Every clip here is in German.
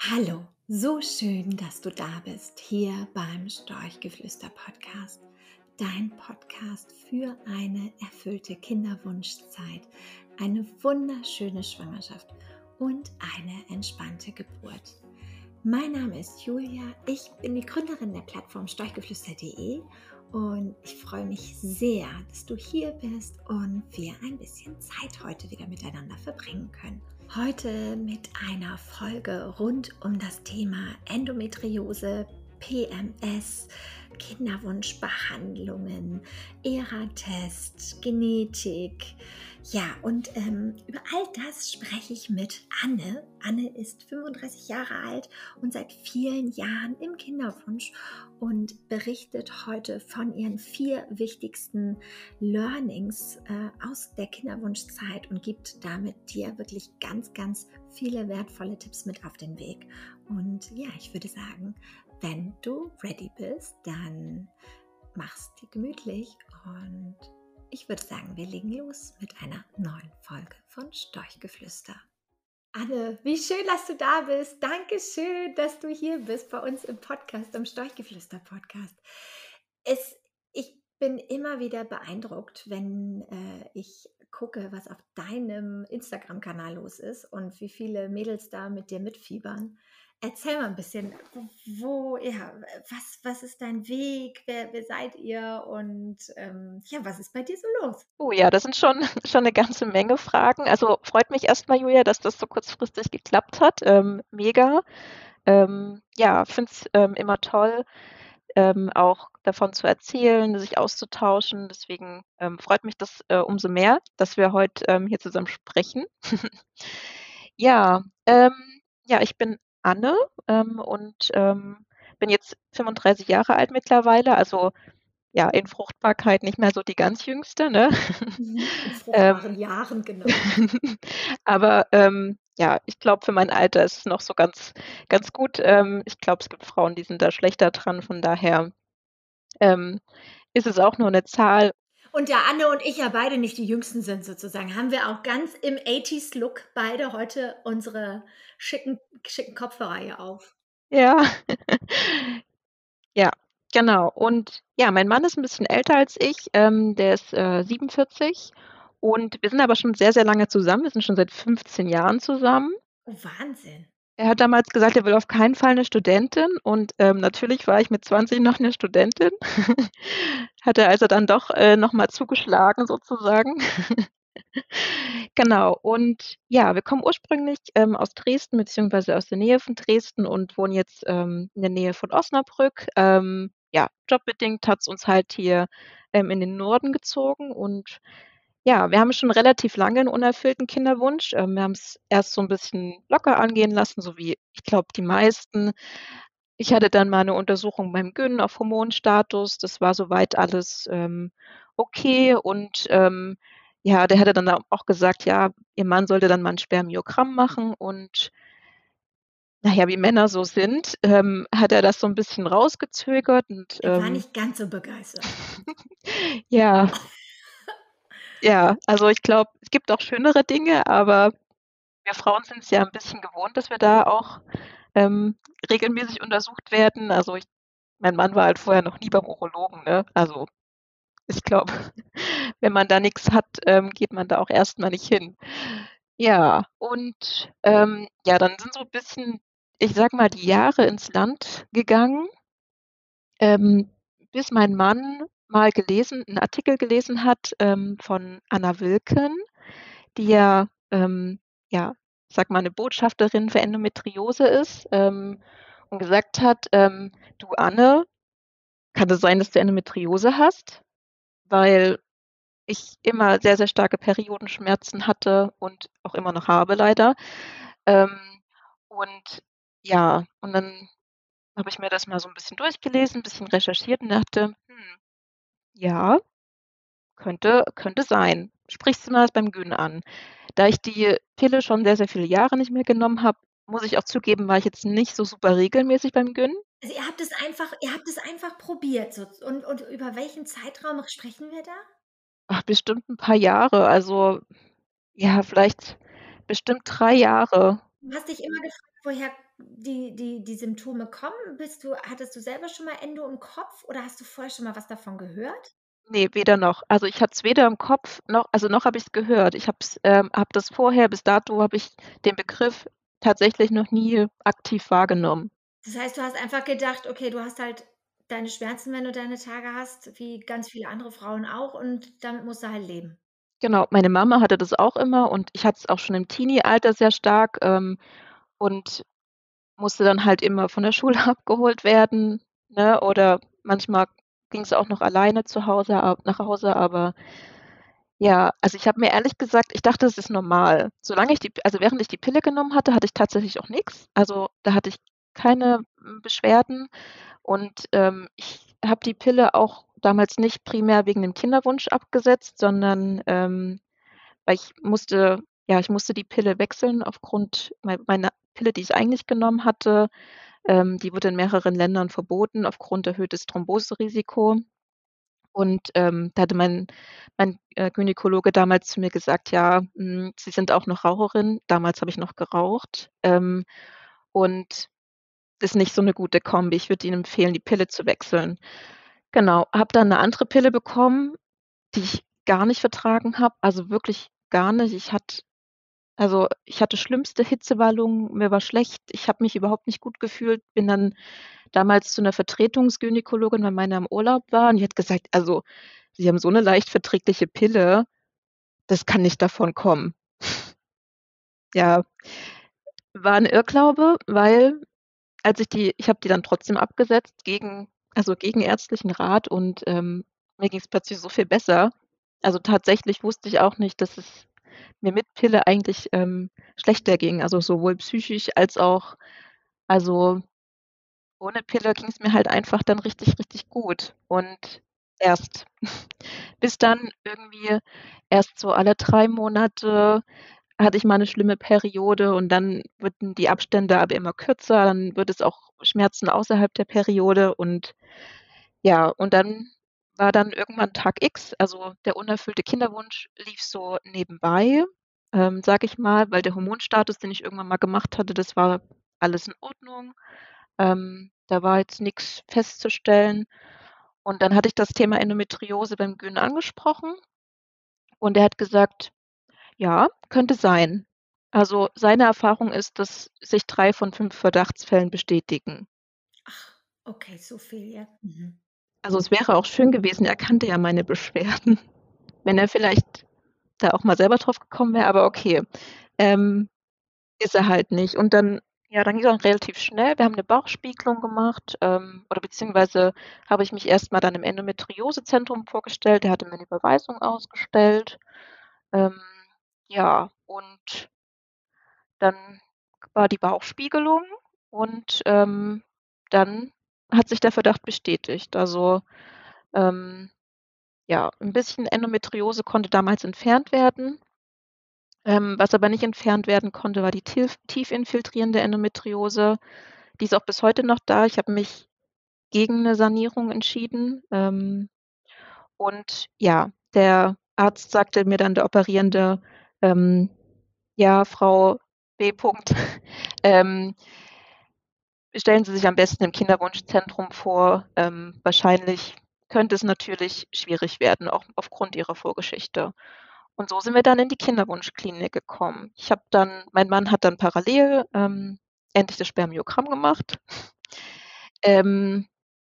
Hallo, so schön, dass du da bist, hier beim Storchgeflüster Podcast, dein Podcast für eine erfüllte Kinderwunschzeit, eine wunderschöne Schwangerschaft und eine entspannte Geburt. Mein Name ist Julia, ich bin die Gründerin der Plattform storchgeflüster.de und ich freue mich sehr, dass du hier bist und wir ein bisschen Zeit heute wieder miteinander verbringen können. Heute mit einer Folge rund um das Thema Endometriose, PMS, Kinderwunschbehandlungen, ERA-Test, Genetik. Ja, und ähm, über all das spreche ich mit Anne. Anne ist 35 Jahre alt und seit vielen Jahren im Kinderwunsch und berichtet heute von ihren vier wichtigsten Learnings äh, aus der Kinderwunschzeit und gibt damit dir wirklich ganz, ganz viele wertvolle Tipps mit auf den Weg. Und ja, ich würde sagen, wenn du ready bist, dann mach's dir gemütlich und ich würde sagen, wir legen los mit einer neuen Folge von Storchgeflüster. Anne, wie schön, dass du da bist. Dankeschön, dass du hier bist bei uns im Podcast, im Storchgeflüster-Podcast. ich bin immer wieder beeindruckt, wenn äh, ich gucke, was auf deinem Instagram-Kanal los ist und wie viele Mädels da mit dir mitfiebern. Erzähl mal ein bisschen, wo, ja, was, was ist dein Weg? Wer, wer seid ihr? Und ähm, ja, was ist bei dir so los? Oh ja, das sind schon, schon eine ganze Menge Fragen. Also freut mich erstmal, Julia, dass das so kurzfristig geklappt hat. Ähm, mega. Ähm, ja, finde es ähm, immer toll, ähm, auch davon zu erzählen, sich auszutauschen. Deswegen ähm, freut mich das äh, umso mehr, dass wir heute hier zusammen sprechen. ja, ja, ich bin Anne ähm, und ähm, bin jetzt 35 Jahre alt mittlerweile, also ja, in Fruchtbarkeit nicht mehr so die ganz jüngste, ne? Mhm, in fruchtbaren ähm, Jahren, genau. aber ähm, ja, ich glaube, für mein Alter ist es noch so ganz, ganz gut. Ähm, ich glaube, es gibt Frauen, die sind da schlechter dran, von daher ähm, ist es auch nur eine Zahl und da Anne und ich ja beide nicht die Jüngsten sind sozusagen, haben wir auch ganz im 80s-Look beide heute unsere schicken, schicken Kopfhörer auf. Ja. ja, genau. Und ja, mein Mann ist ein bisschen älter als ich. Ähm, der ist äh, 47 und wir sind aber schon sehr, sehr lange zusammen. Wir sind schon seit 15 Jahren zusammen. Oh, Wahnsinn. Er hat damals gesagt, er will auf keinen Fall eine Studentin und, ähm, natürlich war ich mit 20 noch eine Studentin. Hat er also dann doch, äh, noch mal zugeschlagen sozusagen. Genau und ja, wir kommen ursprünglich, ähm, aus Dresden beziehungsweise aus der Nähe von Dresden und wohnen jetzt, ähm, in der Nähe von Osnabrück. Ähm, ja, jobbedingt hat's uns halt hier, ähm, in den Norden gezogen und ja, wir haben schon relativ lange 'n unerfüllten Kinderwunsch. Ähm, wir haben's erst so 'n bisschen locker angehen lassen, so wie, ich glaube, die meisten. Ich hatte dann mal 'ne Untersuchung beim Gyn auf Hormonstatus. Das war so weit alles, ähm, okay und, ähm, ja, der hatte dann auch gesagt, ja, ihr Mann sollte dann mal 'n Spermiogramm machen und na ja, wie Männer so sind, ähm, hat er das so 'n bisschen rausgezögert und, Er war ähm nicht ganz so begeistert. Ja. Ja, also ich glaube, es gibt auch schönere Dinge, aber wir Frauen sind's ja 'n bisschen gewohnt, dass wir da auch, ähm, regelmäßig untersucht werden. Also ich mein Mann war halt vorher noch nie beim Urologen, ne? Also, ich glaube, wenn man da nix hat, ähm, geht man da auch erst mal nicht hin. Ja, und, ähm, ja, dann sind so 'n bisschen, ich sage mal, die Jahre ins Land gegangen ähm, bis mein Mann mal gelesen 'n Artikel gelesen hat, ähm, von Anna Wilken, die ja, ähm, ja, sage mal, 'ne Botschafterin für Endometriose ist, ähm, und gesagt hat, ähm: „Du Anne, kann es sein, dass du Endometriose hast?“ Weil ich immer sehr, sehr starke Periodenschmerzen hatte und auch immer noch habe leider. Ähm, und ja, und dann habe ich mir das mal so 'n bisschen durchgelesen, bisschen recherchiert und dachte: „Hm, ja, könnte könnte sein. Sprichst du mal das beim Gyn an.“ Da ich die Pille schon sehr, sehr viele Jahre nicht mehr genommen habe, muss ich auch zugeben, war ich jetzt nicht so super regelmäßig beim Gyn. Also, ihr habt es einfach ihr habt es einfach probiert so und und über welchen Zeitraum sprechen wir da? Ach, bestimmt 'n paar Jahre, also, ja, vielleicht bestimmt 3 Jahre. Du hast dich immer gefragt, woher die die die Symptome kommen? Bist du hattest du selber schon mal Endo im Kopf oder hast du vorher schon mal was davon gehört? Ne, weder noch. Also, ich hatte es weder im Kopf noch also, noch habe ich's gehört. Ich habe es ähm, habe das vorher bis dato habe ich den Begriff tatsächlich noch nie aktiv wahrgenommen. Das heißt, du hast einfach gedacht: „Okay, du hast halt deine Schmerzen, wenn du deine Tage hast, wie ganz viele andere Frauen auch und damit musst du halt leben.“ Genau, meine Mama hatte das auch immer und ich hatte es auch schon im Teenie-Alter sehr stark, ähm, und musste dann halt immer von der Schule abgeholt werden, ne, oder manchmal ging's auch noch alleine zu Hause ab nach Hause, aber ja, also, ich habe mir ehrlich gesagt ich dachte, das ist normal. Solange ich die also, während ich die Pille genommen hatte, hatte ich tatsächlich auch nix. Also, da hatte ich keine, hm, Beschwerden und, ähm, ich habe die Pille auch damals nicht primär wegen dem Kinderwunsch abgesetzt, sondern, ähm, weil ich musste ja, ich musste die Pille wechseln aufgrund mei meiner Pille, die ich eigentlich genommen hatte, ähm, die wurde in mehreren Ländern verboten aufgrund erhöhtes Thromboserisiko. Und, ähm, da hatte mein mein, äh, Gynäkologe damals zu mir gesagt: „Ja, hm, Sie sind auch noch Raucherin.“ Damals habe ich noch geraucht, ähm, und ist nicht so 'ne gute Kombi. Ich würde Ihnen empfehlen, die Pille zu wechseln. Genau, habe dann 'ne andere Pille bekommen, die ich gar nicht vertragen habe, also, wirklich gar nicht. Ich hatte also, ich hatte schlimmste Hitzewallungen, mir war schlecht, ich habe mich überhaupt nicht gut gefühlt, bin dann damals zu 'ner Vertretungsgynäkologin, weil meiner im Urlaub war und die hat gesagt: „Also, Sie haben so 'ne leicht verträgliche Pille, das kann nicht davon kommen.“ Ja, war 'n Irrglaube, weil als ich die ich habe die dann trotzdem abgesetzt gegen also, gegen ärztlichen Rat und, ähm, mir ging's plötzlich so viel besser. Also, tatsächlich wusste ich auch nicht, dass es mir mit Pille eigentlich, ähm, schlechter ging, also, sowohl psychisch als auch also, ohne Pille ging's mir halt einfach dann richtig, richtig gut. Und erst bis dann irgendwie erst so alle 3 Monate hatte ich mal 'ne schlimme Periode und dann wurden die Abstände aber immer kürzer, dann wird es auch Schmerzen außerhalb der Periode und ja, und dann war dann irgendwann Tag X, also, der unerfüllte Kinderwunsch lief so nebenbei, ähm, sage ich mal, weil der Hormonstatus, den ich irgendwann mal gemacht hatte, das war alles in Ordnung. Ähm, da war jetzt nix festzustellen und dann hatte ich das Thema Endometriose beim Gyn angesprochen und der hat gesagt: „Ja, könnte sein.“ Also, seine Erfahrung ist, dass sich 3 von 5 Verdachtsfällen bestätigen. Ach, okay, so viel, ja. Mhm. Also, es wäre auch schön gewesen, er kannte ja meine Beschwerden, wenn er vielleicht da auch mal selber drauf gekommen wäre, aber okay. Ähm, ist er halt nicht und dann ja, dann ging's auch relativ schnell. Wir haben 'ne Bauchspiegelung gemacht, ähm, oder beziehungsweise habe ich mich erst mal dann im Endometriosezentrum vorgestellt. Der hatte mir 'ne Überweisung ausgestellt. Ähm, ja, und dann war die Bauchspiegelung und, ähm, dann hat sich der Verdacht bestätigt. Also, ähm, ja, 'n bisschen Endometriose konnte damals entfernt werden. Ähm, was aber nicht entfernt werden konnte, war die tilf tief infiltrierende Endometriose. Die ist auch bis heute noch da. Ich habe mich gegen 'ne Sanierung entschieden, ähm, und ja, der Arzt sagte mir dann der Operierende, ähm: „Ja, Frau B. Punkt, ähm“ „stellen Sie sich am besten im Kinderwunschzentrum vor. Ähm, wahrscheinlich könnte es natürlich schwierig werden, auch aufgrund Ihrer Vorgeschichte.“ Und so sind wir dann in die Kinderwunschklinik gekommen. Ich habe dann mein Mann hat dann parallel, ähm, endlich das Spermiogramm gemacht. Ähm,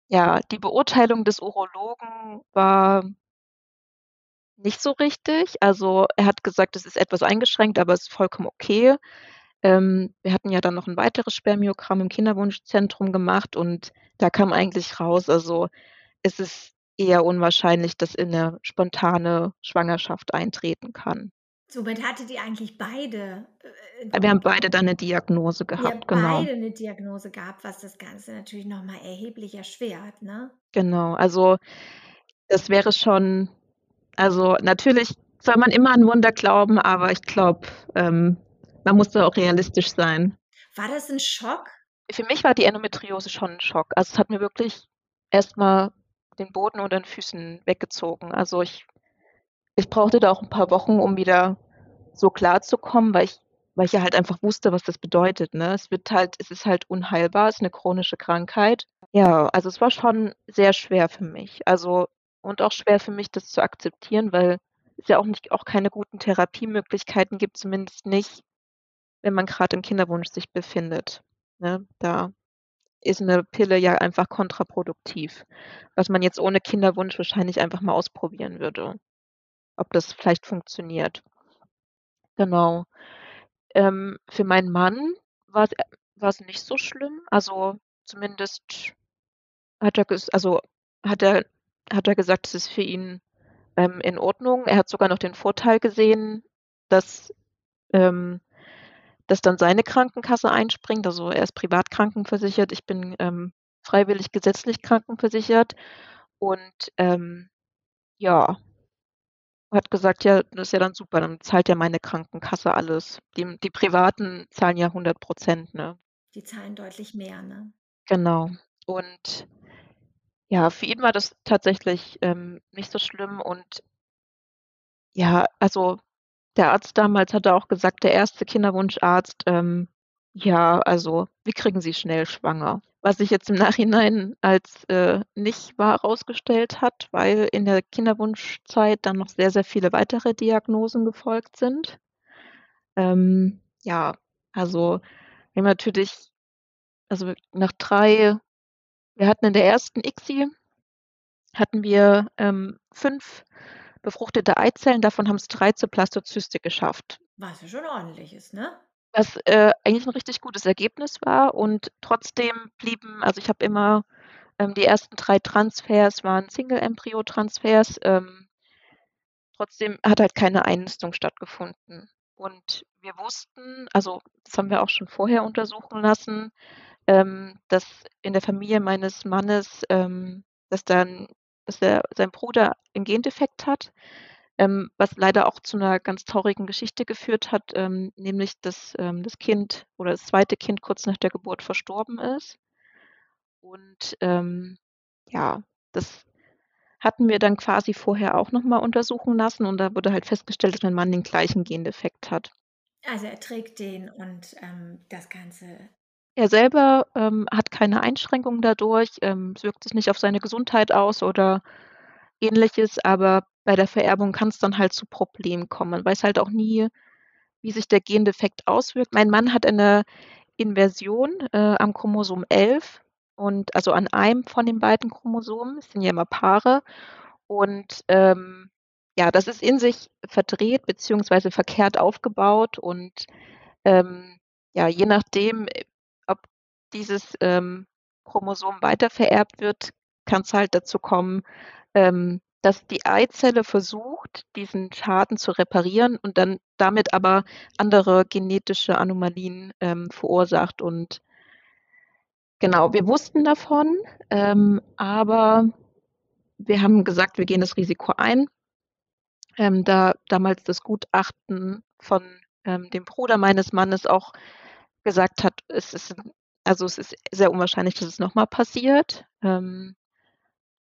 ja, die Beurteilung des Urologen war nicht so richtig. Also, er hat gesagt, es ist etwas eingeschränkt, aber ist vollkommen okay. Ähm, wir hatten ja dann noch 'n weiteres Spermiogramm im Kinderwunschzentrum gemacht und da kam eigentlich raus also, es ist eher unwahrscheinlich, dass in 'ne spontane Schwangerschaft eintreten kann. Somit hattet ihr eigentlich beide, äh, Wir haben beide dann 'ne Diagnose Ihr gehabt, habt genau. beide 'ne Diagnose gehabt, was das Ganze natürlich noch mal erheblich erschwert, ne? Genau, also, das wäre schon also, natürlich soll man immer an Wunder glauben, aber ich glaube, ähm, man muss da auch realistisch sein. War das 'n Schock? Für mich war die Endometriose schon 'n Schock. Also, es hat mir wirklich erst mal den Boden unter den Füßen weggezogen. Also, ich ich brauchte da auch 'n paar Wochen, um wieder so klarzukommen, weil ich weil ich ja halt einfach wusste, was das bedeutet, ne? Es wird halt es ist halt unheilbar, ist 'ne chronische Krankheit. Ja, also, es war schon sehr schwer für mich. Also und auch schwer für mich, das zu akzeptieren, weil es ja auch nicht auch keine guten Therapiemöglichkeiten gibt, zumindest nicht, wenn man grad im Kinderwunsch sich befindet, ne? Da ist 'ne Pille ja einfach kontraproduktiv, was man jetzt ohne Kinderwunsch wahrscheinlich einfach mal ausprobieren würde, ob das vielleicht funktioniert. Genau. Ähm, für meinen Mann war's äh, war's nicht so schlimm. Also, zumindest hat er also, hat er hat er gesagt, es ist für ihn, ähm, in Ordnung. Er hat sogar noch den Vorteil gesehen, dass ähm, dass dann seine Krankenkasse einspringt. Also, er ist privat krankenversichert, ich bin, ähm, freiwillig gesetzlich krankenversichert und, ähm, ja hat gesagt: „Ja, das ist ja dann super, dann zahlt ja meine Krankenkasse alles.“ Die die Privaten zahlen ja 100 %, ne? Die zahlen deutlich mehr, ne? Genau. Und ja, für ihn war das tatsächlich, ähm, nicht so schlimm und ja, also, der Arzt damals hatte auch gesagt der 1. Kinderwunscharzt, ähm: „Ja, also, wir kriegen Sie schnell schwanger.“ Was sich jetzt im Nachhinein als, äh, nicht wahr rausgestellt hat, weil in der Kinderwunschzeit dann noch sehr, sehr viele weitere Diagnosen gefolgt sind. Ähm, ja, also, wir haben natürlich also, nach 3 wir hatten in der 1. ICSI hatten wir, ähm, 5 befruchtete Eizellen, davon haben's 3 zur Blastozyste geschafft. Was ja schon ordentlich ist, ne? Was, äh, eigentlich 'n richtig gutes Ergebnis war und trotzdem blieben also, ich habe immer ähm, die ersten 3 Transfers waren Single-Embryo-Transfers, ähm trotzdem hat halt keine Einnistung stattgefunden. Und wir wussten also, das haben wir auch schon vorher untersuchen lassen, ähm, dass in der Familie meines Mannes ähm, dass dann dass der sein Bruder 'n Gendefekt hat, ähm, was leider auch zu 'ner ganz traurigen Geschichte geführt hat, ähm, nämlich dass, ähm, das Kind oder das 2. Kind kurz nach der Geburt verstorben ist. Und, ähm, ja, das hatten wir dann quasi vorher auch noch mal untersuchen lassen und da wurde halt festgestellt, dass mein Mann den gleichen Gendefekt hat. Also, er trägt den und, ähm, das Ganze Er selber, ähm, hat keine Einschränkungen dadurch, ähm, es wirkt sich nicht auf seine Gesundheit aus oder Ähnliches, aber bei der Vererbung kann's dann halt zu Problemen kommen. Man weiß halt auch nie, wie sich der Gendefekt auswirkt. Mein Mann hat eine Inversion, äh, am Chromosom 11 und also, an einem von den beiden Chromosomen. Es sind ja immer Paare und, ähm, ja, das ist in sich verdreht beziehungsweise verkehrt aufgebaut und, ähm, ja, je nachdem, dieses, ähm, Chromosom weitervererbt wird, kann's halt dazu kommen, ähm, dass die Eizelle versucht, diesen Schaden zu reparieren und dann damit aber andere genetische Anomalien, ähm, verursacht und genau, wir wussten davon, ähm, aber wir haben gesagt, wir gehen das Risiko ein. Ähm, da damals das Gutachten von, ähm, dem Bruder meines Mannes auch gesagt hat, es ist also, es ist sehr unwahrscheinlich, dass es noch mal passiert, ähm,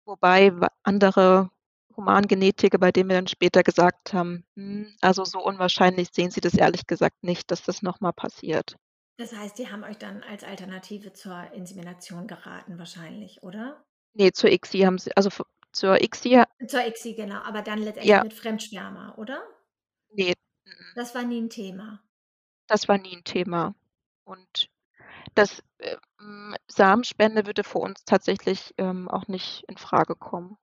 wobei andere Humangenetiker, bei denen wir dann später gesagt haben: „Hm, also, so unwahrscheinlich sehen sie das ehrlich gesagt nicht, dass das noch mal passiert.“ Das heißt, die haben euch dann als Alternative zur Insemination geraten wahrscheinlich, oder? Ne, zur ICSI haben sie also, zur ICSI Zur ICSI, genau, aber dann letztendlich Ja. mit Fremdsperma, oder? Ne, m-m. Das war nie 'n Thema? Das war nie 'n Thema. Und das, äh, hm, Samenspende würde für uns tatsächlich, ähm, auch nicht infrage kommen.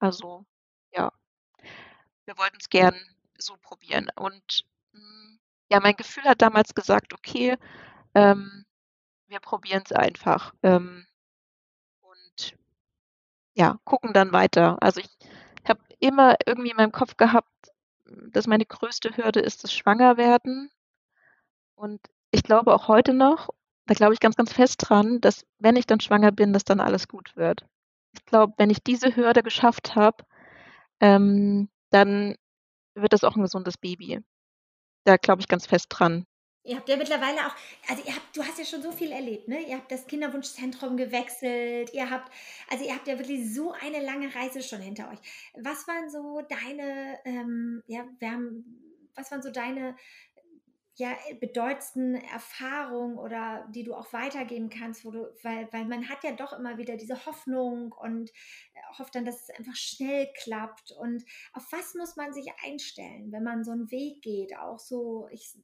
Also, ja. Wir wollten's gern so probieren und, hm, ja, mein Gefühl hat damals gesagt: „Okay, ähm, wir probieren's einfach, ähm, und ja, gucken dann weiter.“ Also, ich habe immer irgendwie in meinem Kopf gehabt, dass meine größte Hürde ist das Schwangerwerden. Und ich glaube auch heute noch da glaube ich ganz, ganz fest dran, dass, wenn ich dann schwanger bin, dass dann alles gut wird. Ich glaube, wenn ich diese Hürde geschafft habe, ähm, dann wird das auch 'n gesundes Baby. Da glaube ich ganz fest dran. Ihr habt ja mittlerweile auch also, ihr habt du hast ja schon so viel erlebt, ne? Ihr habt das Kinderwunschzentrum gewechselt, ihr habt also, ihr habt ja wirklich so eine lange Reise schon hinter euch. Was waren so deine, ähm ja, wir haben was waren so deine ja, bedeutendsten Erfahrung oder die du auch weitergeben kannst, wo du, weil, weil man hat ja doch immer wieder diese Hoffnung und äh, hofft dann, dass es einfach schnell klappt. Und auf was muss man sich einstellen, wenn man so einen Weg geht, auch so ich,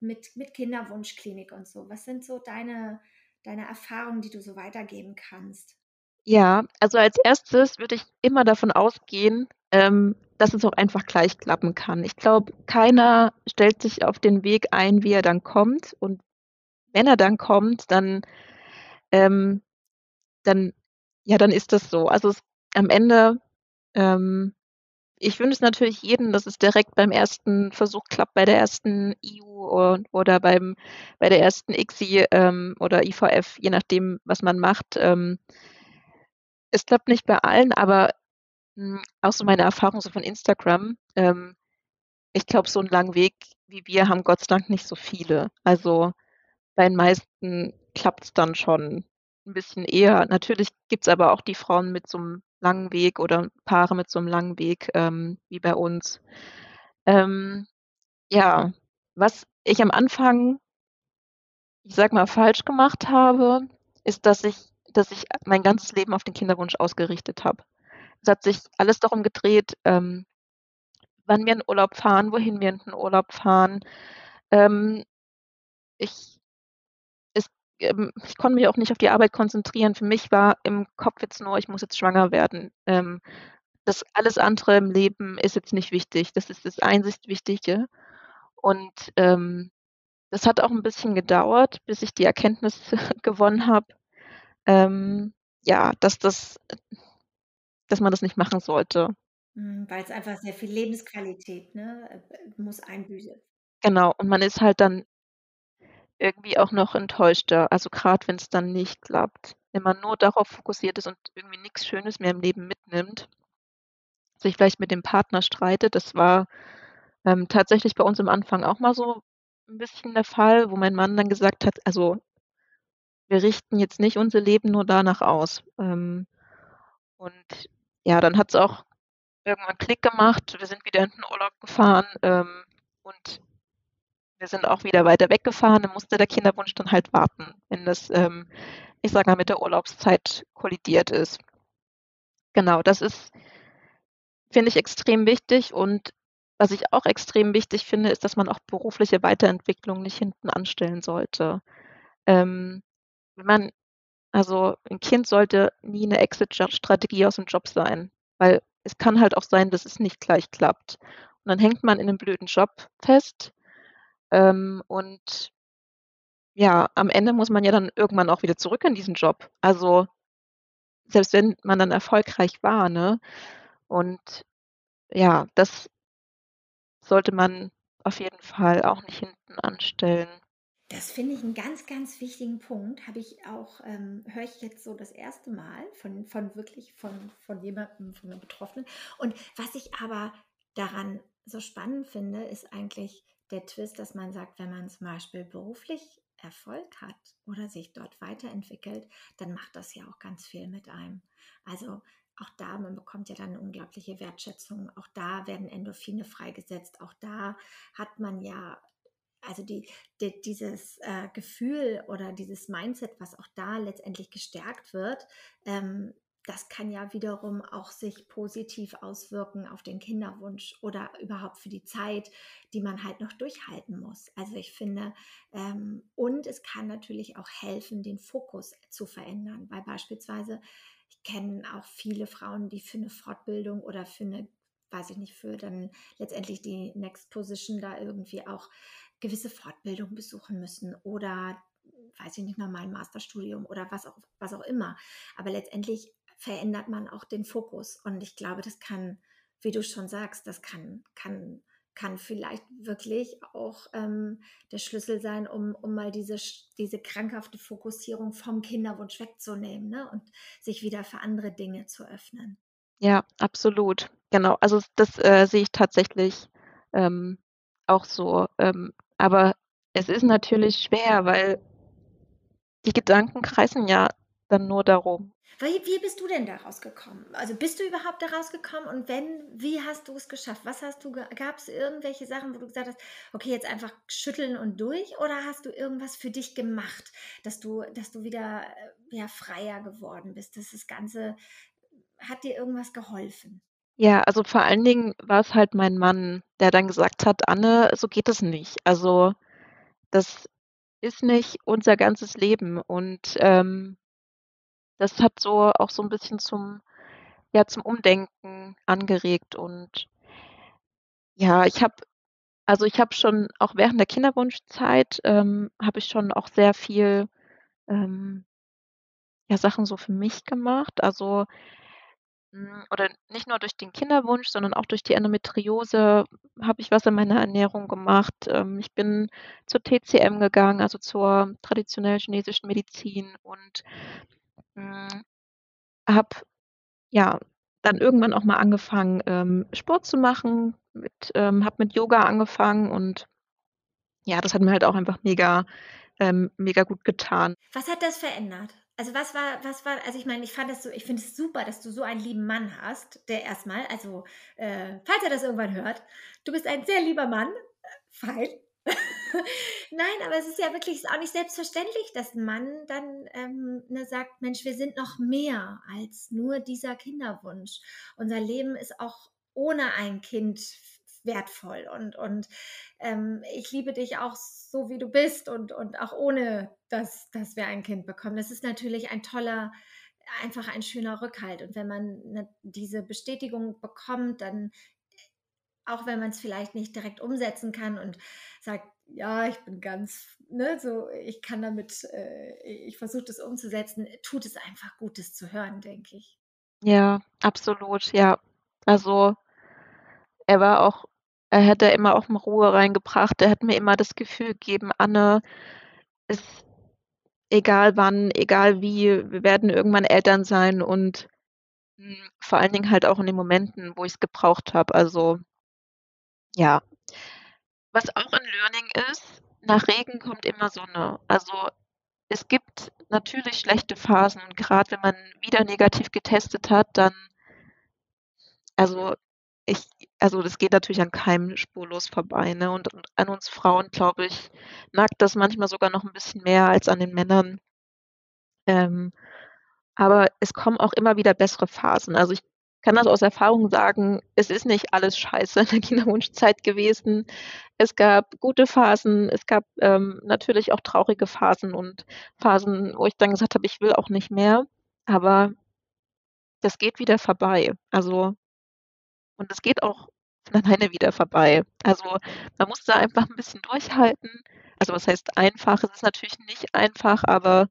mit, mit Kinderwunschklinik und so? Was sind so deine, deine Erfahrungen, die du so weitergeben kannst? Ja, also als erstes würde ich immer davon ausgehen, ähm, dass es auch einfach gleich klappen kann. Ich glaube, keiner stellt sich auf den Weg ein, wie er dann kommt. Und wenn er dann kommt, dann, ähm, dann, ja, dann ist das so. Also es, am Ende, ähm, ich wünsche es natürlich jedem, dass es direkt beim ersten Versuch klappt, bei der ersten IU und, oder beim, bei der ersten ICSI ähm, oder IVF, je nachdem, was man macht. Ähm, es klappt nicht bei allen, aber hm, auch so meine Erfahrung so von Instagram, ähm, ich glaube, so einen langen Weg wie wir haben Gott sei Dank nicht so viele. Also, bei den meisten klappt's dann schon ein bisschen eher. Natürlich gibt's aber auch die Frauen mit so einem langen Weg oder Paare mit so einem langen Weg, ähm, wie bei uns. Ähm, ja, was ich am Anfang, ich sage mal, falsch gemacht habe, ist, dass ich dass ich mein ganzes Leben auf den Kinderwunsch ausgerichtet habe. Es hat sich alles darum gedreht, ähm, wann wir in Urlaub fahren, wohin wir in den Urlaub fahren. Ähm, ich es ähm, ich konnte mich auch nicht auf die Arbeit konzentrieren. Für mich war im Kopf jetzt nur: „Ich muss jetzt schwanger werden.“ Ähm, das alles andere im Leben ist jetzt nicht wichtig. Das ist das einzig Wichtige. Und, ähm, das hat auch 'n bisschen gedauert, bis ich die Erkenntnis gewonnen habe, ähm, ja, dass das dass man das nicht machen sollte. Mhm, weil's einfach sehr viel Lebensqualität, ne, äh, muss einbüßen. Genau, und man ist halt dann irgendwie auch noch enttäuschter, also grad wenn's dann nicht klappt. Wenn man nur darauf fokussiert ist und irgendwie nix Schönes mehr im Leben mitnimmt, sich vielleicht mit dem Partner streitet. Das war, ähm, tatsächlich bei uns am Anfang auch mal so 'n bisschen der Fall, wo mein Mann dann gesagt hat: „Also, wir richten jetzt nicht unser Leben nur danach aus.“ Ähm, und ja, dann hat's auch irgendwann Klick gemacht. Wir sind wieder in den Urlaub gefahren, ähm, und wir sind auch wieder weiter weggefahren. Dann musste der Kinderwunsch dann halt warten, wenn das, ähm, ich sage mal, mit der Urlaubszeit kollidiert ist. Genau, das ist finde ich extrem wichtig und was ich auch extrem wichtig finde, ist, dass man auch berufliche Weiterentwicklung nicht hinten anstellen sollte. Ähm, wenn man also 'n Kind sollte nie 'ne Exit-Strategie aus'm Job sein, weil es kann halt auch sein, dass es nicht gleich klappt. Und dann hängt man in 'nem blöden Job fest, ähm, und ja, am Ende muss man ja dann irgendwann auch wieder zurück in diesen Job. Also, selbst wenn man dann erfolgreich war, ne? Und ja, das sollte man auf jeden Fall auch nicht hinten anstellen. Das finde ich 'n ganz, ganz wichtigen Punkt. Habe ich auch ähm, höre ich jetzt so das erste Mal von von wirklich von von jemandem, von 'ner Betroffenen. Und was ich aber daran so spannend finde, ist eigentlich der Twist, dass man sagt, wenn man zum Beispiel beruflich Erfolg hat oder sich dort weiterentwickelt, dann macht das ja auch ganz viel mit einem. Also, auch da man bekommt ja dann 'ne unglaubliche Wertschätzung. Auch da werden Endorphine freigesetzt. Auch da hat man ja also die die dieses, äh, Gefühl oder dieses Mindset, was auch da letztendlich gestärkt wird, ähm, das kann ja wiederum auch sich positiv auswirken auf den Kinderwunsch oder überhaupt für die Zeit, die man halt noch durchhalten muss. Also, ich finde ähm, und es kann natürlich auch helfen, den Fokus zu verändern, weil beispielsweise ich kenne auch viele Frauen, die für 'ne Fortbildung oder für 'ne weiß ich nicht, für dann letztendlich die Next Position da irgendwie auch gewisse Fortbildungen besuchen müssen oder, weiß ich nicht, mal 'n Masterstudium oder was auch was auch immer. Aber letztendlich verändert man auch den Fokus. Und ich glaube, das kann, wie du schon sagst, das kann kann kann vielleicht wirklich auch, ähm, der Schlüssel sein, um um mal diese diese krankhafte Fokussierung vom Kinderwunsch wegzunehmen, ne, und sich wieder für andere Dinge zu öffnen. Ja, absolut. Genau. Also, das, äh, sehe ich tatsächlich, ähm, auch so. Ähm, aber es ist natürlich schwer, weil die Gedanken kreisen ja dann nur darum. Wie wie bist du denn da rausgekommen? Also, bist du überhaupt da rausgekommen und wenn, wie hast du es geschafft? Was hast du ge gab's irgendwelche Sachen, wo du gesagt hast: „Okay, jetzt einfach schütteln und durch“, oder hast du irgendwas für dich gemacht, dass du dass du wieder, äh, ja, freier geworden bist, dass das Ganze hat dir irgendwas geholfen? Ja, also, vor allen Dingen war's halt mein Mann, der dann gesagt hat: „Anne, so geht es nicht. Also, das ist nicht unser ganzes Leben.“ Und, ähm das hat so auch so 'n bisschen zum ja, zum Umdenken angeregt und ja, ich habe also, ich habe schon auch während der Kinderwunschzeit, ähm, habe ich schon auch sehr viel, ähm ja, Sachen so für mich gemacht. Also oder nicht nur durch den Kinderwunsch, sondern auch durch die Endometriose habe ich was an meiner Ernährung gemacht. Ähm, ich bin zur TCM gegangen, also zur traditionell chinesischen Medizin und, hm, habe, ja, dann irgendwann auch mal angefangen, ähm, Sport zu machen mit ähm, habe mit Yoga angefangen und ja, das hat mir halt auch einfach mega mega gut getan. Was hat das verändert? Also, was war was war also, ich meine, ich fand das so ich finde es super, dass du so einen lieben Mann hast, der erst mal also, äh, falls er das irgendwann hört, du bist ein sehr lieber Mann, äh, fein. Nein, aber es ist ja wirklich auch nicht selbstverständlich, dass 'n Mann dann, ähm, ne, sagt: „Mensch, wir sind noch mehr als nur dieser Kinderwunsch. Unser Leben ist auch ohne ein Kind wertvoll und und, ähm, ich liebe dich auch so, wie du bist und und auch ohne, dass dass wir ein Kind bekommen.“ Das ist natürlich ein toller einfach ein schöner Rückhalt und wenn man, ne, diese Bestätigung bekommt, dann, auch wenn man's vielleicht nicht direkt umsetzen kann und sagt: „Ja, ich bin ganz ne, so ich kann damit äh, ich versuche das umzusetzen“, tut es einfach gut, das zu hören, denke ich. Ja, absolut, ja. Also er war auch er hat da immer auch mal Ruhe reingebracht. Er hat mir immer das Gefühl gegeben: „Anne, es egal wann, egal wie, wir werden irgendwann Eltern sein“ und, hm, vor allen Dingen halt auch in den Momenten, wo ich's gebraucht habe. Also ja. Was auch ein Learning ist, nach Regen kommt immer Sonne. Also, es gibt natürlich schlechte Phasen grad wenn man wieder negativ getestet hat, dann also, ich also, das geht natürlich an keinem spurlos vorbei, ne, und und an uns Frauen, glaube ich, nagt das manchmal sogar noch 'n bisschen mehr als an den Männern. Ähm, aber es kommen auch immer wieder bessere Phasen. Also, ich kann das aus Erfahrung sagen, es ist nicht alles scheiße in der Kinderwunschzeit gewesen. Es gab gute Phasen, es gab, ähm, natürlich auch traurige Phasen und Phasen, wo ich dann gesagt habe: „Ich will auch nicht mehr“, aber das geht wieder vorbei. Also und es geht auch von alleine wieder vorbei. Also, man muss da einfach 'n bisschen durchhalten. Also, was heißt einfach? Es ist natürlich nicht einfach, aber,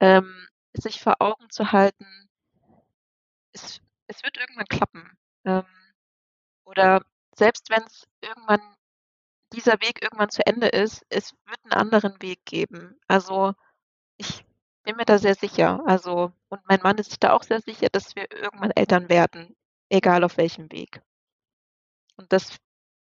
ähm, sich vor Augen zu halten es es wird irgendwann klappen. Ähm, oder selbst wenn's irgendwann dieser Weg irgendwann zu Ende ist, es wird 'n anderen Weg geben. Also, ich bin mir da sehr sicher. Also und mein Mann ist sich da auch sehr sicher, dass wir irgendwann Eltern werden, egal auf welchem Weg. Und das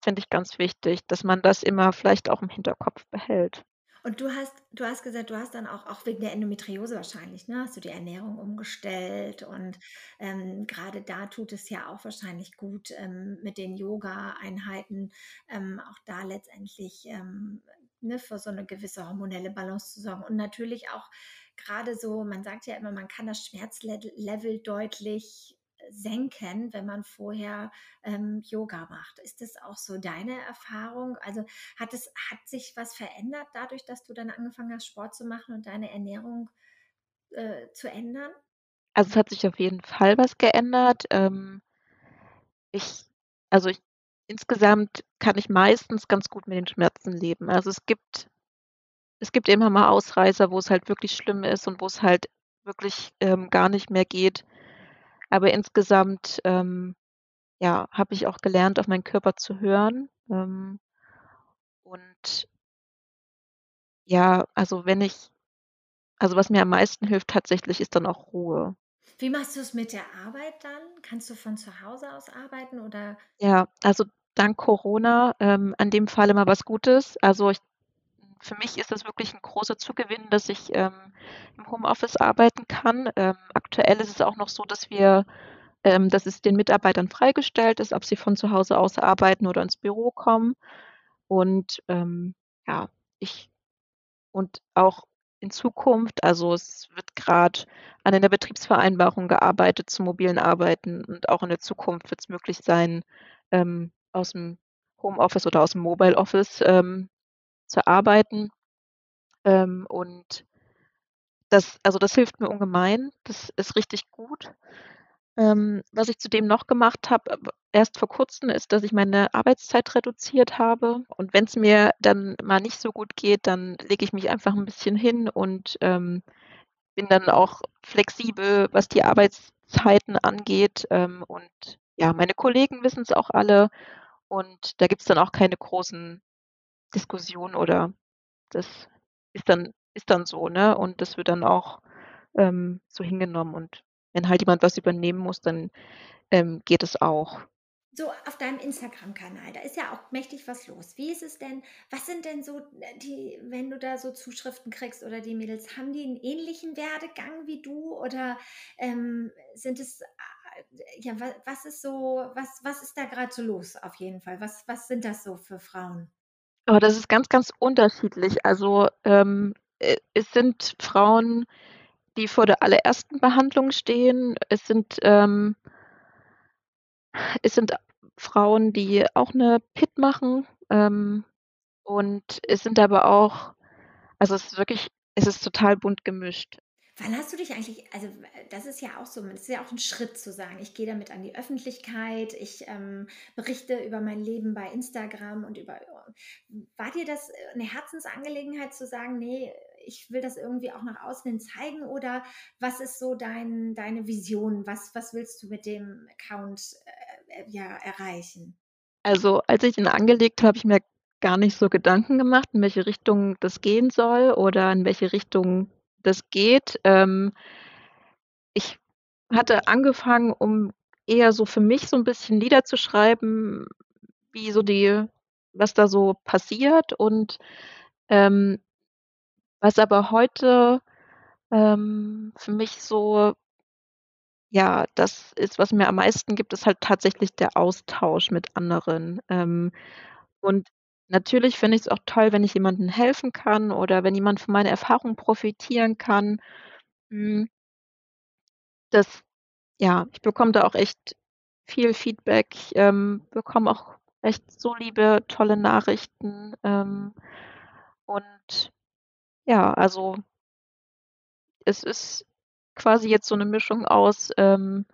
finde ich ganz wichtig, dass man das immer vielleicht auch im Hinterkopf behält. Und du hast du hast gesagt, du hast dann auch auch wegen der Endometriose wahrscheinlich, ne, hast du die Ernährung umgestellt und, ähm, grade da tut es ja auch wahrscheinlich gut, ähm, mit den Yogaeinheiten, ähm, auch da letztendlich, ähm, ne, für so 'ne gewisse hormonelle Balance zu sorgen. Und natürlich auch grade so man sagt ja immer, man kann das Schmerzlevel Level deutlich senken, wenn man vorher, ähm, Yoga macht. Ist das auch so deine Erfahrung? Also, hat es hat sich was verändert dadurch, dass du dann angefangen hast, Sport zu machen und deine Ernährung, äh, zu ändern? Also, es hat sich auf jeden Fall was geändert. Ähm ich also, ich insgesamt kann ich meistens ganz gut mit den Schmerzen leben. Also, es gibt es gibt immer mal Ausreißer, wo's halt wirklich schlimm ist und wo's halt wirklich, ähm, gar nicht mehr geht. Aber insgesamt, ähm, ja, habe ich auch gelernt, auf meinen Körper zu hören. Ähm und ja, also, wenn ich also, was mir am meisten hilft tatsächlich, ist dann auch Ruhe. Wie machst du's mit der Arbeit dann? Kannst du von zu Hause aus arbeiten oder Ja, also, dank Corona, ähm, an dem Fall immer was Gutes. Also, ich für mich ist das wirklich 'n großer Zugewinn, dass ich, ähm, im Homeoffice arbeiten kann. Ähm, aktuell ist es auch noch so, dass wir ähm, dass es den Mitarbeitern freigestellt ist, ob sie von zu Hause aus arbeiten oder ins Büro kommen. Und, ähm, ja, ich und auch in Zukunft also, es wird grad an einer Betriebsvereinbarung gearbeitet zum mobilen Arbeiten und auch in der Zukunft wird's möglich sein, ähm, aus'm Homeoffice oder aus'm Mobile Office, ähm, zu arbeiten. Ähm, und das also, das hilft mir ungemein. Das ist richtig gut. Ähm, was ich zudem noch gemacht habe, äh, erst vor Kurzem, ist, dass ich meine Arbeitszeit reduziert habe. Und wenn's mir dann mal nicht so gut geht, dann lege ich mich einfach 'n bisschen hin und, ähm, bin dann auch flexibel, was die Arbeitszeiten angeht. Ähm, und ja, meine Kollegen wissen's auch alle und da gibt's dann auch keine großen Diskussionen oder das ist dann ist dann so, ne? Und das wird dann auch, ähm, so hingenommen. Und wenn halt jemand was übernehmen muss, dann, ähm, geht es auch. So auf deinem Instagram-Kanal, da ist ja auch mächtig was los. Wie ist es denn was sind denn so, äh, die wenn du da so Zuschriften kriegst oder die Mädels, haben die 'n ähnlichen Werdegang wie du oder, ähm, sind es a ja, wa was ist so was was ist da grad so los auf jeden Fall? Was was sind das so für Frauen? Oh, das ist ganz, ganz unterschiedlich. Also, ähm, äh, es sind Frauen, die vor der allerersten Behandlung stehen. Es sind, ähm es sind Frauen, die auch 'ne PIT machen, ähm, und es sind aber auch also, es ist wirklich es ist total bunt gemischt. Wann hast du dich eigentlich also, das ist ja auch so das ist ja auch 'n Schritt zu sagen: „Ich gehe damit an die Öffentlichkeit, ich, ähm, berichte über mein Leben bei Instagram und über“ war dir das, äh, 'ne Herzensangelegenheit zu sagen: „Ne, ich will das irgendwie auch nach außen hin zeigen“, oder was ist so dein deine Vision? Was was willst du mit dem Account, äh, äh, ja, erreichen? Also, als ich ihn angelegt habe, habe ich mir gar nicht so Gedanken gemacht, in welche Richtung das gehen soll oder in welche Richtung das geht. Ähm ich hatte angefangen, um eher so für mich so 'n bisschen niederzuschreiben, wie so die was da so passiert und, ähm was aber heute, ähm, für mich so ja, das ist, was mir am meisten gibt, ist halt tatsächlich der Austausch mit anderen. Ähm, und natürlich finde ich's auch toll, wenn ich jemandem helfen kann oder wenn jemand von meiner Erfahrung profitieren kann. Hm das ja, ich bekomme da auch echt viel Feedback. Ich, ähm, bekomme auch echt so liebe, tolle Nachrichten, ähm, und ja, also es ist quasi jetzt so 'ne Mischung aus, ähm,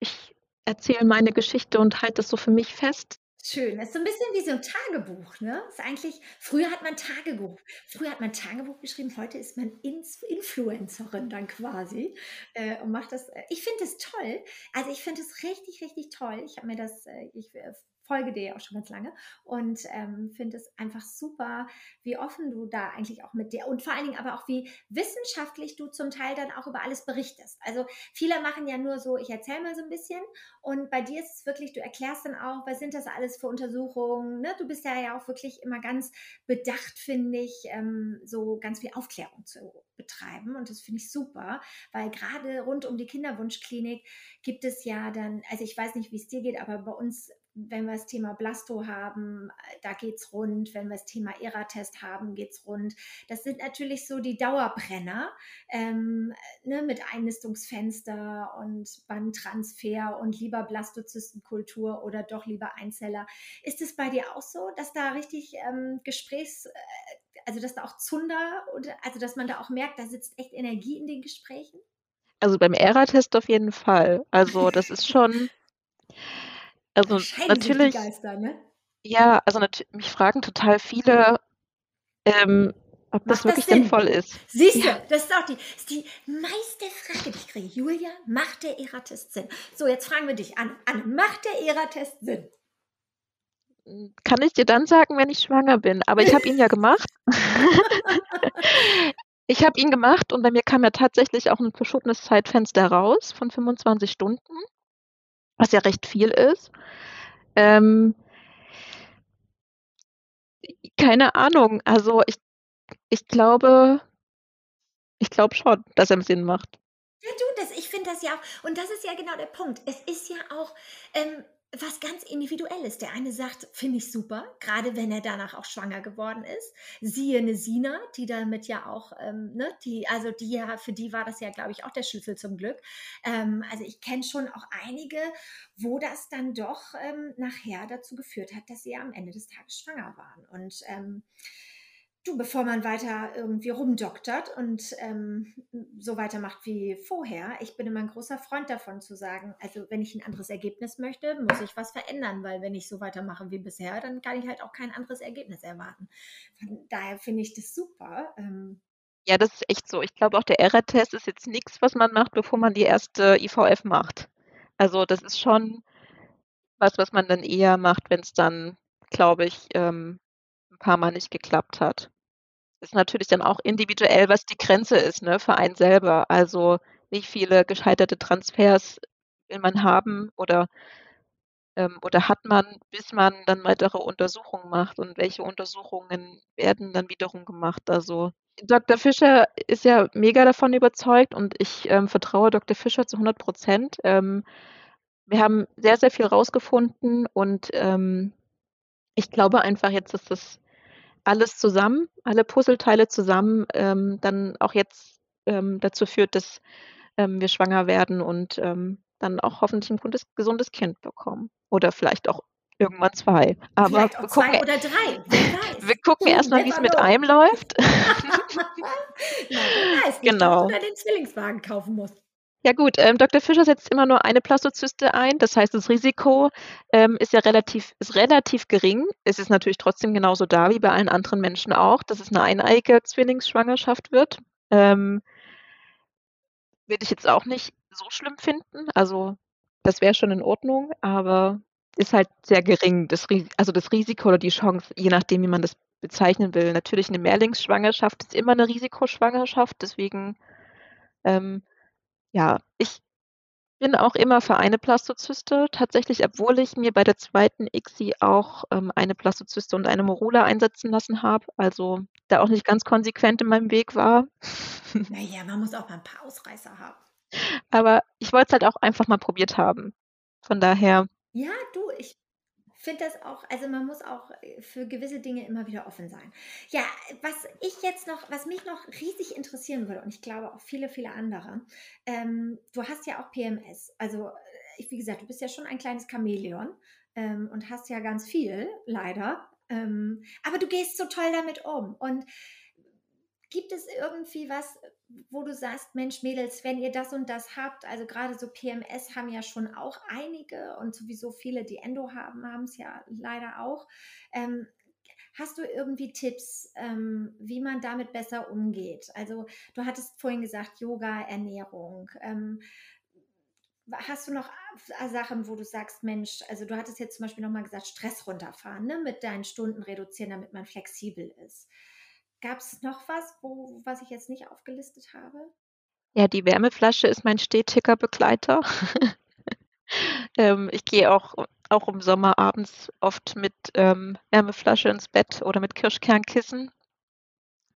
ich erzähle meine Geschichte und halte das so für mich fest. Schön. Das ist so 'n bisschen wie so 'n Tagebuch, ne? Ist eigentlich früher hat man Tagebuch früher hat man Tagebuch geschrieben, heute ist man Ins Influencerin dann quasi, äh, und macht das äh, ich finde das toll. Also, ich finde es richtig, richtig toll. Ich habe mir das äh, ich, äh, folge dir ja auch schon ganz lange und, ähm, finde es einfach super, wie offen du da eigentlich auch mit der und vor allen Dingen aber auch, wie wissenschaftlich du zum Teil dann auch über alles berichtest. Also, viele machen ja nur so: „Ich erzähle mal so 'n bisschen“, und bei dir ist es wirklich du erklärst dann auch: „Was sind das alles für Untersuchungen“, ne? Du bist da ja auch wirklich immer ganz bedacht, finde ich, ähm, so ganz viel Aufklärung zu betreiben und das finde ich super, weil grade rund um die Kinderwunschklinik gibt es ja dann also, ich weiß nicht, wie's dir geht, aber bei uns, wenn wir das Thema Blasto haben, da geht's rund. Wenn wir das Thema ERA-Test haben, geht's rund. Das sind natürlich so die Dauerbrenner, ähm, äh, ne, mit Einnistungsfenster und Bandtransfer und lieber Blastozystenkultur oder doch lieber Einzeller. Ist es bei dir auch so, dass da richtig, ähm, Gesprächs äh, also, dass da auch Zunder und also, dass man da auch merkt, da sitzt echt Energie in den Gesprächen? Also, beim ERA-Test auf jeden Fall. Also, das ist schon also, natürlich Geister, ne? ja, also, mich fragen total viele, ähm, ob das Macht das wirklich Sinn? sinnvoll ist. Siehst du, Ja. das ist auch die ist die meiste Frage, die ich kriege: „Julia, macht der ERA-Test Sinn?“ So, jetzt fragen wir dich, Anne. Anne, macht der ERA-Test Sinn? Kann ich dir dann sagen, wenn ich schwanger bin, aber ich habe ihn ja gemacht. Ich habe ihn gemacht und bei mir kam ja tatsächlich auch 'n verschobenes Zeitfenster raus von 25 Stunden, was ja recht viel ist. Ähm keine Ahnung. Also, ich ich glaube ich glaube schon, dass er Sinn macht. Ja, du, das ich finde das ja auch und das ist ja genau der Punkt. Es ist ja auch, ähm, was ganz Individuelles. Der eine sagt: „Finde ich super“, grade wenn er danach auch schwanger geworden ist. Siehe 'ne Sina, die damit ja auch, ähm, ne, die also die ja für die war das ja, glaube ich, auch der Schlüssel zum Glück. Ähm, also, ich kenne schon auch einige, wo das dann doch, ähm, nachher dazu geführt hat, dass sie am Ende des Tages schwanger waren. Und, ähm, du, bevor man weiter irgendwie rumdoktert und, ähm, so weitermacht wie vorher ich bin immer 'n großer Freund davon zu sagen: „Also, wenn ich 'n anderes Ergebnis möchte, muss ich was verändern, weil wenn ich so weitermache wie bisher, dann kann ich halt auch kein anderes Ergebnis erwarten.“ Von daher finde ich das super, ähm Ja, das ist echt so. Ich glaube auch, der ERA-Test ist jetzt nix, was man macht, bevor man die erste IVF macht. Also, das ist schon was, was man dann eher macht, wenn's dann, glaube ich, ähm, 'n paarmal nicht geklappt hat. Ist natürlich dann auch individuell, was die Grenze ist, ne, für einen selber. Also, wie viele gescheiterte Transfers will man haben oder ähm, oder hat man, bis man dann weitere Untersuchungen macht und welche Untersuchungen werden dann wiederum gemacht? Also, Doktor Fischer ist ja mega davon überzeugt und ich, ähm, vertraue Doktor Fischer zu 100 %. Ähm, wir haben sehr, sehr viel rausgefunden und, ähm, ich glaube einfach jetzt, dass das alles zusammen alle Puzzleteile zusammen, ähm, dann auch jetzt, ähm, dazu führt, dass, ähm, wir schwanger werden und, ähm, dann auch hoffentlich 'n gutes gesundes Kind bekommen oder vielleicht auch irgendwann 2. Aber wir 2 gucken oder 3, wer wir weiß? gucken You erst mal, wie's never mit einem läuft. Na, wer weiß, nicht, dass du Genau. den Zwillingswagen kaufen musst. Ja gut, ähm, Doktor Fischer setzt immer nur eine Blastozyste ein. Das heißt, das Risiko, ähm, ist ja relativ ist relativ gering. Es ist natürlich trotzdem genauso da wie bei allen anderen Menschen auch, dass es 'ne eineige Zwillingsschwangerschaft wird. Ähm würde ich jetzt auch nicht so schlimm finden. Also, das wäre schon in Ordnung, aber ist halt sehr gering, das also, das Risiko oder die Chance, je nachdem, wie man das bezeichnen will. Natürlich 'ne Mehrlingsschwangerschaft ist immer 'ne Risikoschwangerschaft, deswegen, ähm, ja, ich bin auch immer für eine Blastozyste tatsächlich, obwohl ich mir bei der 2. ICSI auch, ähm, eine Blastozyste und eine Morula einsetzen lassen habe, also, da auch nicht ganz konsequent in meinem Weg war. Na ja, man muss auch mal 'n paar Ausreißer haben. Aber ich wollte es halt auch einfach mal probiert haben. Von daher Ja, du, ich finde das auch also, man muss auch, äh, für gewisse Dinge immer wieder offen sein. Ja, was ich jetzt noch was mich noch riesig interessieren würde und ich glaube auch viele, viele andere, ähm, du hast ja auch PMS. Also, äh, wie gesagt, du bist ja schon ein kleines Chamäleon, ähm, und hast ja ganz viel, leider. Ähm, aber du gehst so toll damit um. Und gibt es irgendwie was, wo du sagst: „Mensch, Mädels, wenn ihr das und das habt“ also, grade so PMS haben ja schon auch einige und sowieso viele, die Endo haben, haben's ja leider auch. Ähm, hast du irgendwie Tipps, ähm, wie man damit besser umgeht? Also, du hattest vorhin gesagt, Yoga, Ernährung. Ähm, hast du noch a Sachen, wo du sagst: „Mensch“ also, du hattest jetzt zum Beispiel noch mal gesagt, Stress runterfahren, ne, mit deinen Stunden reduzieren, damit man flexibel ist. Gab's noch was, wo was ich jetzt nicht aufgelistet habe? Ja, die Wärmeflasche ist mein stetiger Begleiter. Ähm, ich gehe auch auch im Sommer abends oft mit, ähm, Wärmeflasche ins Bett oder mit Kirschkernkissen.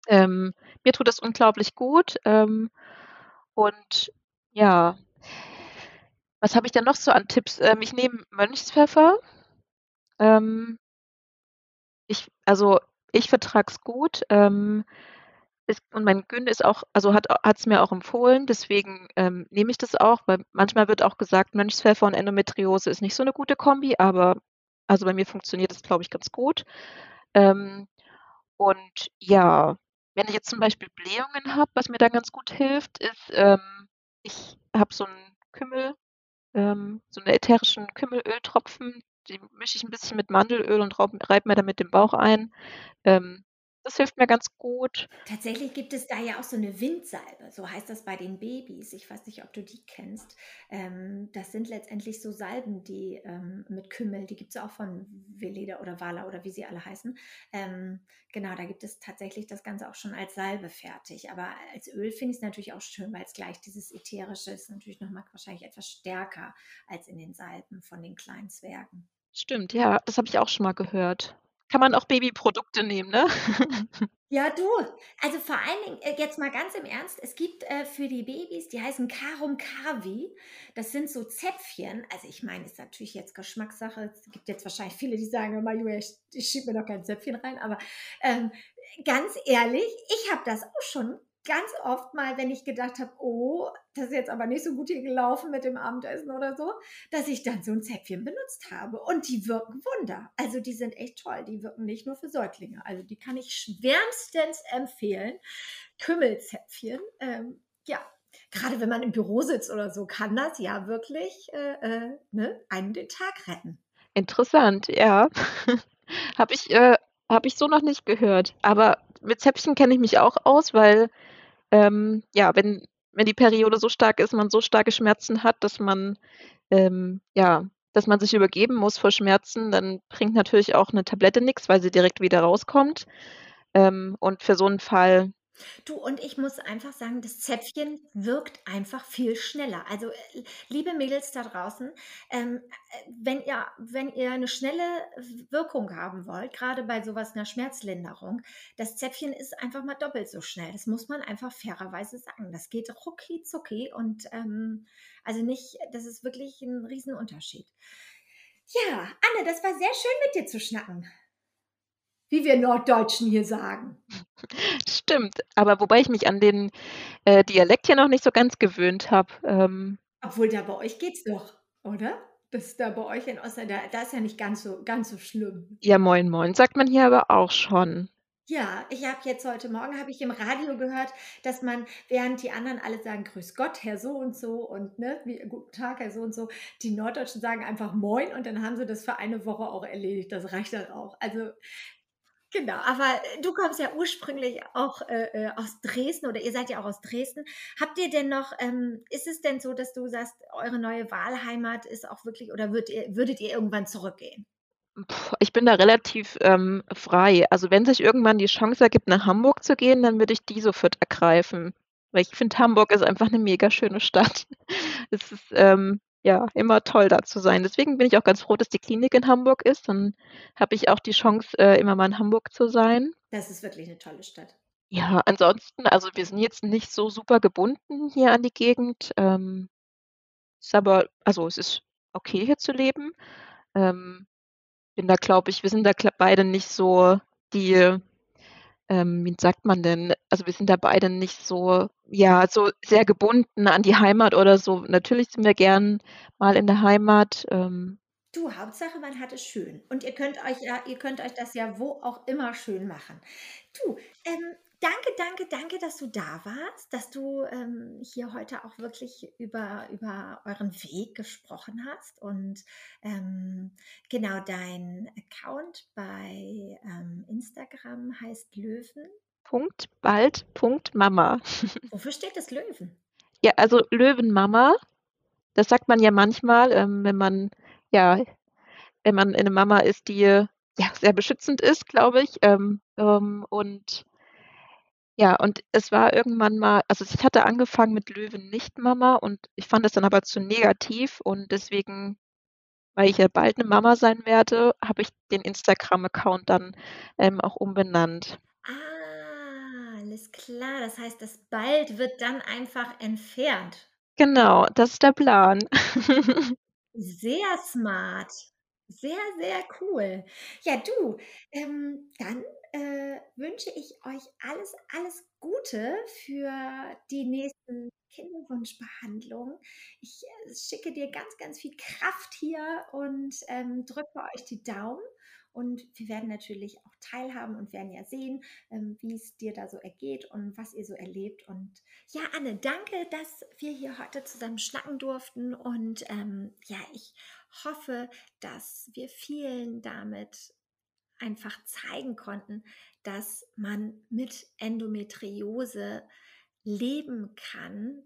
Ähm, mir tut das unglaublich gut, ähm, und ja. Was habe ich denn noch so an Tipps? Ähm, ich nehme Mönchspfeffer. Ähm ich also, ich vertrage es gut, ähm, es und mein Gyn ist auch also, hat hat's mir auch empfohlen, deswegen, ähm, nehme ich das auch, weil manchmal wird auch gesagt, Mönchspfeffer und Endometriose ist nicht so 'ne gute Kombi, aber also, bei mir funktioniert das, glaube ich, ganz gut. Ähm, und ja, wenn ich jetzt zum Beispiel Blähungen habe, was mir da ganz gut hilft, ist, ähm, ich habe so 'n Kümmel ähm, so 'ne ätherischen Kümmelöltropfen, die mische ich 'n bisschen mit Mandelöl und reibe mir damit den Bauch ein. Ähm, das hilft mir ganz gut. Tatsächlich gibt es da ja auch so 'ne Windsalbe, so heißt das bei den Babys. Ich weiß nicht, ob du die kennst. Ähm, das sind letztendlich so Salben, die, ähm, mit Kümmel die gibt's auch von Weleda oder Wala oder wie sie alle heißen. Ähm, genau, da gibt es tatsächlich das Ganze auch schon als Salbe fertig. Aber als Öl finde ich's natürlich auch schön, weil's gleich dieses Ätherische ist natürlich noch mal wahrscheinlich etwas stärker als in den Salben von den kleinen Zwergen. Stimmt, ja, das habe ich auch schon mal gehört. Kann man auch Babyprodukte nehmen, ne? Ja, du, also vor allen Dingen, äh, jetzt mal ganz im Ernst, es gibt äh, für die Babys, die heißen Karum Kavi. Das sind so Zäpfchen. Also ich meine, ist natürlich jetzt Geschmackssache. Es gibt jetzt wahrscheinlich viele, die sagen, immer, Julia, ich, ich schiebe mir doch kein Zäpfchen rein. Aber ähm, ganz ehrlich, ich habe das auch schon ganz oft mal, wenn ich gedacht habe, oh, das ist jetzt aber nicht so gut hier gelaufen mit dem Abendessen oder so, dass ich dann so ein Zäpfchen benutzt habe. Und die wirken Wunder. Also die sind echt toll. Die wirken nicht nur für Säuglinge. Also die kann ich schwärmstens empfehlen. Kümmelzäpfchen. Ähm, ja, gerade wenn man im Büro sitzt oder so, kann das ja wirklich äh, äh, ne, einen den Tag retten. Interessant, ja. Habe ich, äh, hab ich so noch nicht gehört. Aber mit Zäpfchen kenne ich mich auch aus, weil ähm, ja, wenn, wenn die Periode so stark ist, man so starke Schmerzen hat, dass man, ähm, ja, dass man sich übergeben muss vor Schmerzen, dann bringt natürlich auch eine Tablette nichts, weil sie direkt wieder rauskommt. Ähm, und für so einen Fall Du, und ich muss einfach sagen, das Zäpfchen wirkt einfach viel schneller. Also, äh, liebe Mädels da draußen, ähm, äh, wenn ihr wenn ihr eine schnelle Wirkung haben wollt, gerade bei sowas einer Schmerzlinderung, das Zäpfchen ist einfach mal doppelt so schnell. Das muss man einfach fairerweise sagen. Das geht rucki zucki und, ähm, also nicht das ist wirklich ein Riesenunterschied. Ja, Anne, das war sehr schön, mit dir zu schnacken wie wir Norddeutschen hier sagen. Stimmt, aber wobei ich mich an den äh, Dialekt hier noch nicht so ganz gewöhnt habe. Ähm, Obwohl da bei euch geht's doch, oder? Das ist da bei euch in Oster, da, da ist ja nicht ganz so, ganz so schlimm. ja, moin, moin, sagt man hier aber auch schon. Ja, ich habe jetzt heute Morgen habe ich im Radio gehört, dass man, während die anderen alle sagen, Grüß Gott, Herr so und so und ne, wie, guten Tag, Herr so und so, die Norddeutschen sagen einfach Moin und dann haben sie das für eine Woche auch erledigt. Das reicht dann auch. Also Genau, aber äh, du kommst ja ursprünglich auch äh, äh, aus Dresden oder ihr seid ja auch aus Dresden. Habt ihr denn noch, ähm, ist es denn so, dass du sagst, eure neue Wahlheimat ist auch wirklich oder würdet ihr, würdet ihr irgendwann zurückgehen? Ich bin da relativ ähm, frei. Also wenn sich irgendwann die Chance ergibt, nach Hamburg zu gehen, dann würde ich die sofort ergreifen. Weil ich finde, Hamburg ist einfach eine mega schöne Stadt. es ist ähm, ja, immer toll, da zu sein. Deswegen bin ich auch ganz froh, dass die Klinik in Hamburg ist. Dann habe ich auch die Chance, äh, immer mal in Hamburg zu sein. Das ist wirklich eine tolle Stadt. Ja, ansonsten, also wir sind jetzt nicht so super gebunden hier an die Gegend. Ähm, ist aber, also es ist okay hier zu leben. Ähm, bin da, glaube ich, wir sind da beide nicht so die ähm, wie sagt man denn? Also wir sind da beide nicht so, ja, so sehr gebunden an die Heimat oder so. Natürlich sind wir gern mal in der Heimat. Ähm, Du, Hauptsache, man hat es schön. Und ihr könnt euch ja, ihr könnt euch das ja wo auch immer schön machen. Du, ähm, danke, danke, danke, dass du da warst, dass du ähm, hier heute auch wirklich über, über euren Weg gesprochen hast. Und ähm, genau, dein Account bei ähm, Instagram heißt Löwen. Punkt, bald, Punkt, Mama. Wofür steht das Löwen? Ja, also Löwenmama. Das sagt man ja manchmal, ähm, wenn man ja, wenn man eine Mama ist, die ja sehr beschützend ist, glaube ich. Ähm, ähm, und ja, und es war irgendwann mal, also ich hatte angefangen mit Löwen nicht Mama und ich fand es dann aber zu negativ und deswegen, weil ich ja bald eine Mama sein werde, habe ich den Instagram-Account dann ähm, auch umbenannt. Ah, alles klar. Das heißt, das bald wird dann einfach entfernt. Genau, das ist der Plan. Sehr smart. Sehr, sehr cool. Ja, du, ähm, dann äh, wünsche ich euch alles, alles Gute für die nächsten Kinderwunschbehandlungen. Ich äh, schicke dir ganz, ganz viel Kraft hier und ähm, drücke euch die Daumen. Und wir werden natürlich auch teilhaben und werden ja sehen, ähm, wie es dir da so ergeht und was ihr so erlebt. Und ja, Anne, danke, dass wir hier heute zusammen schnacken durften. Und ähm, ja, ich hoffe, dass wir vielen damit einfach zeigen konnten, dass man mit Endometriose leben kann,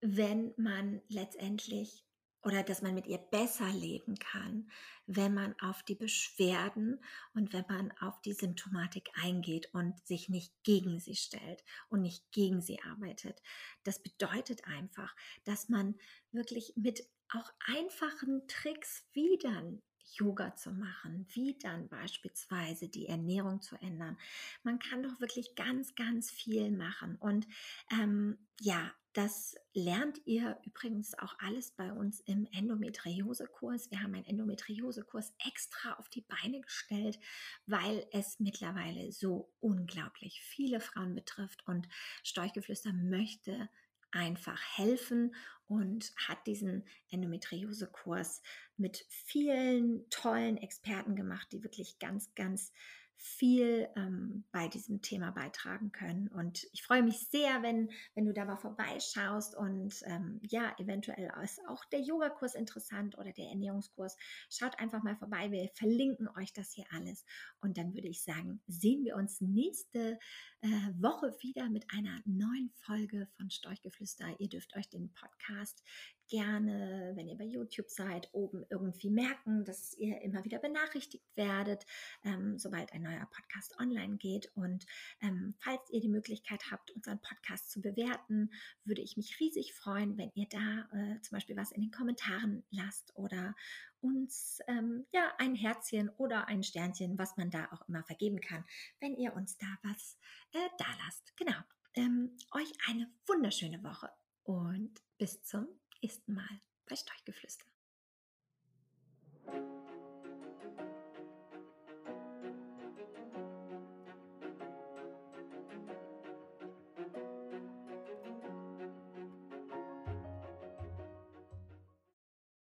wenn man letztendlich oder dass man mit ihr besser leben kann, wenn man auf die Beschwerden und wenn man auf die Symptomatik eingeht und sich nicht gegen sie stellt und nicht gegen sie arbeitet. Das bedeutet einfach, dass man wirklich mit auch einfachen Tricks wie dann Yoga zu machen, wie dann beispielsweise die Ernährung zu ändern. Man kann doch wirklich ganz, ganz viel machen. Und ähm, ja, das lernt ihr übrigens auch alles bei uns im Endometriose-Kurs. Wir haben einen Endometriose-Kurs extra auf die Beine gestellt, weil es mittlerweile so unglaublich viele Frauen betrifft und Storchgeflüster möchte einfach helfen und hat diesen Endometriose-Kurs mit vielen tollen Experten gemacht, die wirklich ganz, ganz viel ähm, bei diesem Thema beitragen können. Und ich freue mich sehr, wenn, wenn du da mal vorbeischaust und ähm, ja, eventuell ist auch der Yogakurs interessant oder der Ernährungskurs. Schaut einfach mal vorbei. Wir verlinken euch das hier alles. Und dann würde ich sagen, sehen wir uns nächste äh, Woche wieder mit einer neuen Folge von Storchgeflüster. Ihr dürft euch den Podcast gerne, wenn ihr bei YouTube seid, oben irgendwie merken, dass ihr immer wieder benachrichtigt werdet, ähm, sobald ein neuer Podcast online geht. Und ähm, falls ihr die Möglichkeit habt, unseren Podcast zu bewerten, würde ich mich riesig freuen, wenn ihr da äh, zum Beispiel was in den Kommentaren lasst oder uns ähm, ja ein Herzchen oder ein Sternchen, was man da auch immer vergeben kann, wenn ihr uns da was äh, da lasst. Genau. Ähm, euch eine wunderschöne Woche und bis zum nächsten Mal bei Steichgeflüster.